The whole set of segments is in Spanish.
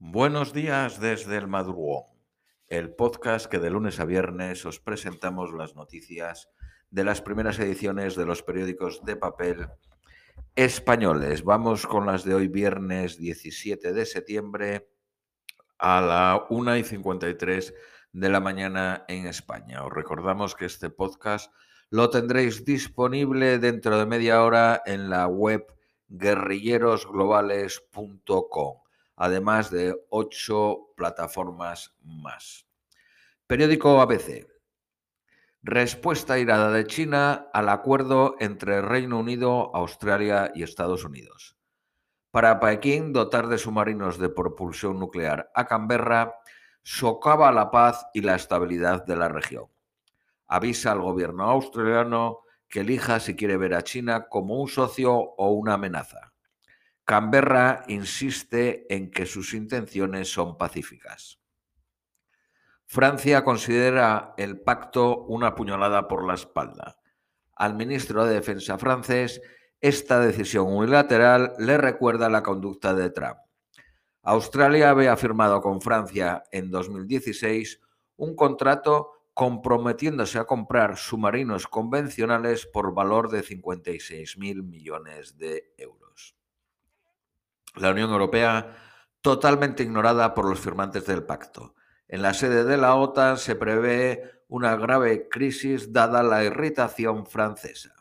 Buenos días desde el madrugón, el podcast que de lunes a viernes os presentamos las noticias de las primeras ediciones de los periódicos de papel españoles. Vamos con las de hoy viernes 17 de septiembre a la 1 y 53 de la mañana en España. Os recordamos que este podcast lo tendréis disponible dentro de media hora en la web guerrillerosglobales.com, además de ocho plataformas más. Periódico ABC. Respuesta irada de China al acuerdo entre Reino Unido, Australia y Estados Unidos. Para Pekín, dotar de submarinos de propulsión nuclear a Canberra socava la paz y la estabilidad de la región. Avisa al gobierno australiano que elija si quiere ver a China como un socio o una amenaza. Canberra insiste en que sus intenciones son pacíficas. Francia considera el pacto una puñalada por la espalda. Al ministro de Defensa francés, esta decisión unilateral le recuerda la conducta de Trump. Australia había firmado con Francia en 2016 un contrato comprometiéndose a comprar submarinos convencionales por valor de 56.000 millones de euros. La Unión Europea, totalmente ignorada por los firmantes del pacto. En la sede de la OTAN se prevé una grave crisis dada la irritación francesa.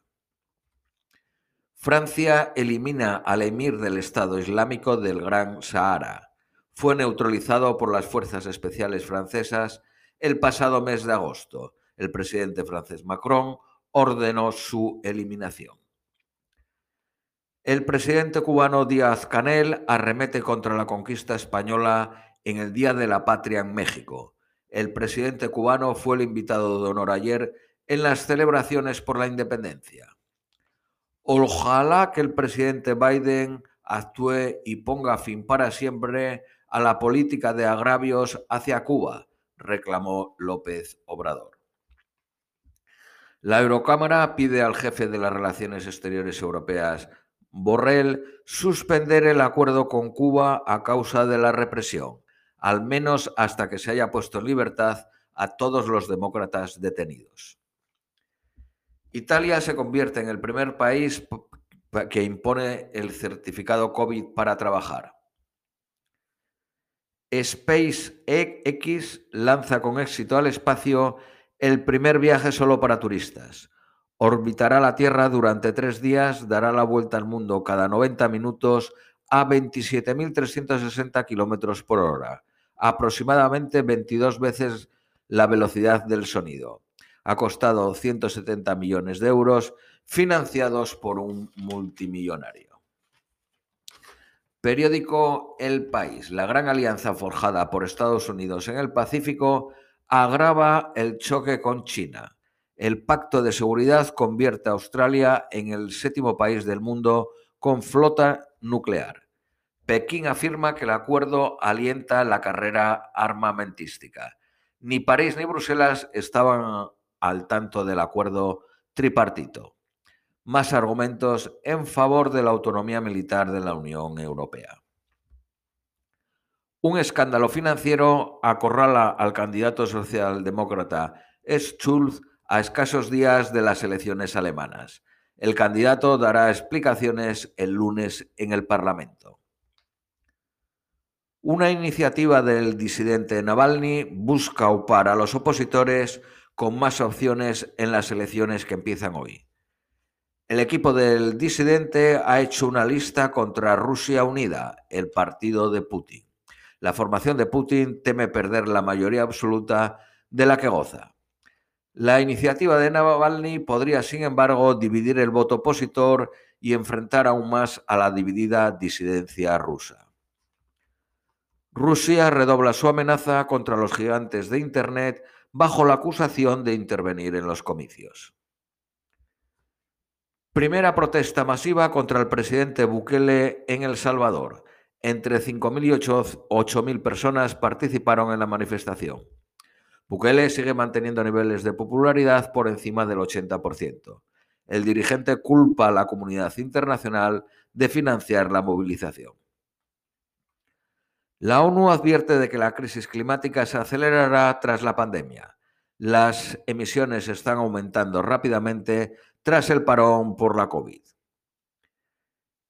Francia elimina al emir del Estado Islámico del Gran Sahara. Fue neutralizado por las fuerzas especiales francesas el pasado mes de agosto. El presidente francés Macron ordenó su eliminación. El presidente cubano Díaz Canel arremete contra la conquista española en el Día de la Patria en México. El presidente cubano fue el invitado de honor ayer en las celebraciones por la independencia. Ojalá que el presidente Biden actúe y ponga fin para siempre a la política de agravios hacia Cuba, reclamó López Obrador. La Eurocámara pide al jefe de las Relaciones Exteriores Europeas, Borrell, suspender el acuerdo con Cuba a causa de la represión, al menos hasta que se haya puesto en libertad a todos los demócratas detenidos. Italia se convierte en el primer país que impone el certificado COVID para trabajar. SpaceX lanza con éxito al espacio el primer viaje solo para turistas. Orbitará la Tierra durante tres días, dará la vuelta al mundo cada 90 minutos a 27.360 kilómetros por hora, aproximadamente 22 veces la velocidad del sonido. Ha costado 170 millones de euros, financiados por un multimillonario. Periódico El País. La gran alianza forjada por Estados Unidos en el Pacífico agrava el choque con China. El pacto de seguridad convierte a Australia en el séptimo país del mundo con flota nuclear. Pekín afirma que el acuerdo alienta la carrera armamentística. Ni París ni Bruselas estaban al tanto del acuerdo tripartito más argumentos en favor de la autonomía militar de la Unión Europea. Un escándalo financiero acorrala al candidato socialdemócrata Schulz a escasos días de las elecciones alemanas. El candidato dará explicaciones el lunes en el Parlamento. Una iniciativa del disidente Navalny busca upar a los opositores con más opciones en las elecciones que empiezan hoy. El equipo del disidente ha hecho una lista contra Rusia Unida, el partido de Putin. La formación de Putin teme perder la mayoría absoluta de la que goza. La iniciativa de Navalny podría, sin embargo, dividir el voto opositor y enfrentar aún más a la dividida disidencia rusa. Rusia redobla su amenaza contra los gigantes de Internet bajo la acusación de intervenir en los comicios. Primera protesta masiva contra el presidente Bukele en El Salvador. Entre 5.000 y 8.000 personas participaron en la manifestación. Bukele sigue manteniendo niveles de popularidad por encima del 80%. El dirigente culpa a la comunidad internacional de financiar la movilización. La ONU advierte de que la crisis climática se acelerará tras la pandemia. Las emisiones están aumentando rápidamente tras el parón por la COVID.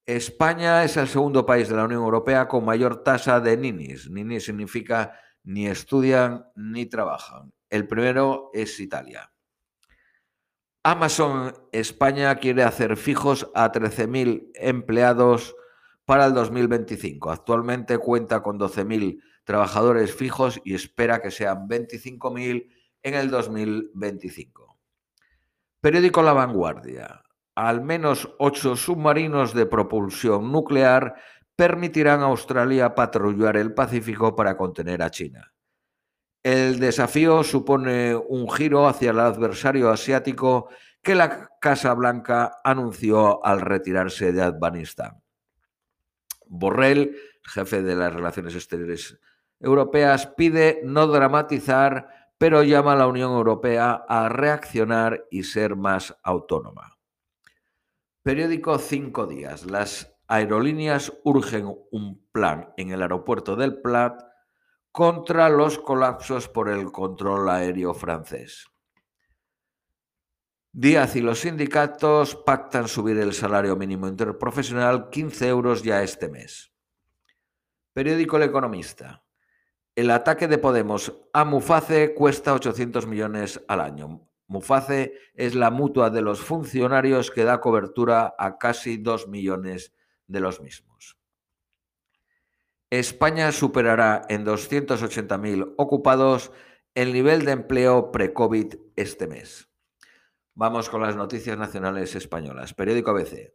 España es el segundo país de la Unión Europea con mayor tasa de ninis. Ninis significa ni estudian ni trabajan. El primero es Italia. Amazon España quiere hacer fijos a 13.000 empleados para el 2025. Actualmente cuenta con 12.000 trabajadores fijos y espera que sean 25.000 en el 2025. Periódico La Vanguardia. Al menos ocho submarinos de propulsión nuclear permitirán a Australia patrullar el Pacífico para contener a China. El desafío supone un giro hacia el adversario asiático que la Casa Blanca anunció al retirarse de Afganistán. Borrell, jefe de las relaciones exteriores europeas, pide no dramatizar, pero llama a la Unión Europea a reaccionar y ser más autónoma. Periódico Cinco Días. Las aerolíneas urgen un plan en el aeropuerto del Plat contra los colapsos por el control aéreo francés. Díaz y los sindicatos pactan subir el salario mínimo interprofesional 15 euros ya este mes. Periódico El Economista. El ataque de Podemos a Muface cuesta 800 millones al año. Muface es la mutua de los funcionarios que da cobertura a casi 2 millones de los mismos. España superará en 280.000 ocupados el nivel de empleo pre-COVID este mes. Vamos con las noticias nacionales españolas. Periódico ABC.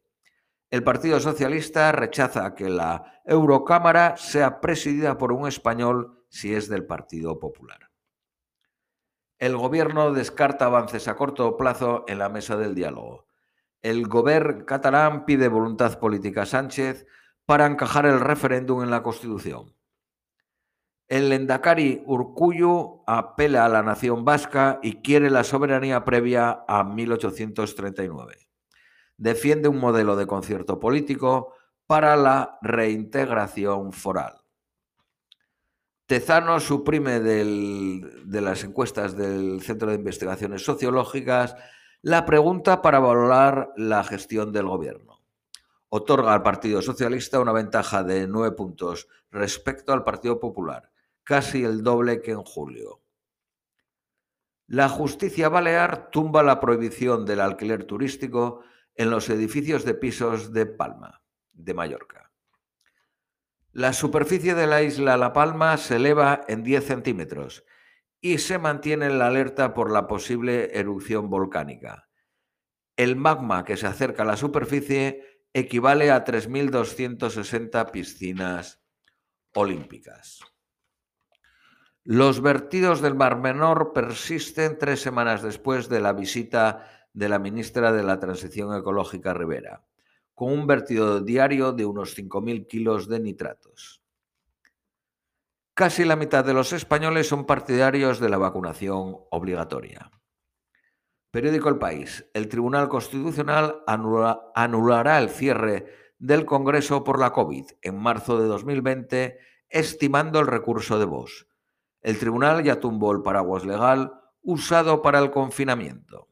El Partido Socialista rechaza que la Eurocámara sea presidida por un español si es del Partido Popular. El Gobierno descarta avances a corto plazo en la mesa del diálogo. El Gobierno catalán pide voluntad política a Sánchez para encajar el referéndum en la Constitución. El Lendakari Urcuyo apela a la nación vasca y quiere la soberanía previa a 1839. Defiende un modelo de concierto político para la reintegración foral. Tezano suprime de las encuestas del Centro de Investigaciones Sociológicas la pregunta para valorar la gestión del gobierno otorga al Partido Socialista una ventaja de nueve puntos respecto al Partido Popular, casi el doble que en julio. La justicia balear tumba la prohibición del alquiler turístico en los edificios de pisos de Palma, de Mallorca. La superficie de la isla La Palma se eleva en 10 centímetros y se mantiene en la alerta por la posible erupción volcánica. El magma que se acerca a la superficie equivale a 3.260 piscinas olímpicas. Los vertidos del Mar Menor persisten tres semanas después de la visita de la ministra de la Transición Ecológica Rivera, con un vertido diario de unos 5.000 kilos de nitratos. Casi la mitad de los españoles son partidarios de la vacunación obligatoria. Periódico El País. El Tribunal Constitucional anulará el cierre del Congreso por la COVID en marzo de 2020, estimando el recurso de voz. El tribunal ya tumbó el paraguas legal usado para el confinamiento.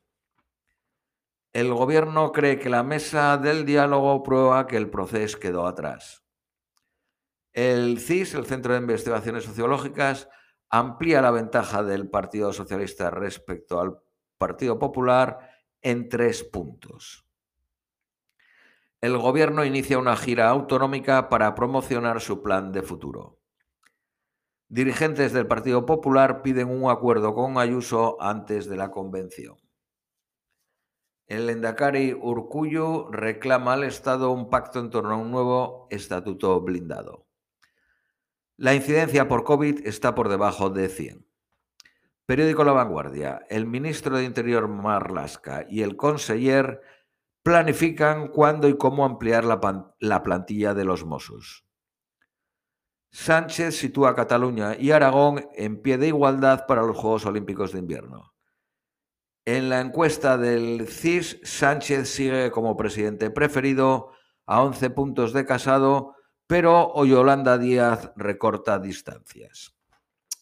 El gobierno cree que la mesa del diálogo prueba que el proceso quedó atrás. El CIS, el Centro de Investigaciones Sociológicas, amplía la ventaja del Partido Socialista respecto al Partido Popular en tres puntos. El gobierno inicia una gira autonómica para promocionar su plan de futuro. Dirigentes del Partido Popular piden un acuerdo con Ayuso antes de la convención. El Endacari Urcuyo reclama al Estado un pacto en torno a un nuevo estatuto blindado. La incidencia por COVID está por debajo de 100. Periódico La Vanguardia. El ministro de Interior Marlasca y el conseller planifican cuándo y cómo ampliar la, plantilla de los Mossos. Sánchez sitúa a Cataluña y Aragón en pie de igualdad para los Juegos Olímpicos de Invierno. En la encuesta del CIS, Sánchez sigue como presidente preferido a 11 puntos de Casado, pero hoy Yolanda Díaz recorta distancias.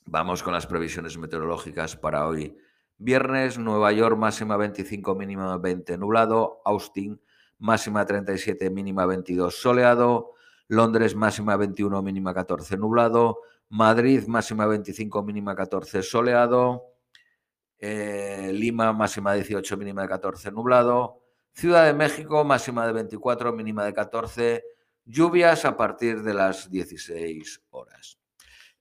Vamos con las previsiones meteorológicas para hoy. Viernes, Nueva York, máxima 25, mínima 20, nublado. Austin, máxima 37, mínima 22, soleado. Londres, máxima 21, mínima 14, nublado. Madrid, máxima 25, mínima 14, soleado. Eh, Lima, máxima 18, mínima de 14, nublado. Ciudad de México, máxima de 24, mínima de 14, lluvias a partir de las 16 horas.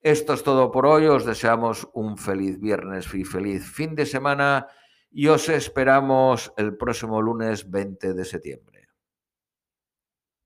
Esto es todo por hoy, os deseamos un feliz viernes y feliz fin de semana y os esperamos el próximo lunes 20 de septiembre.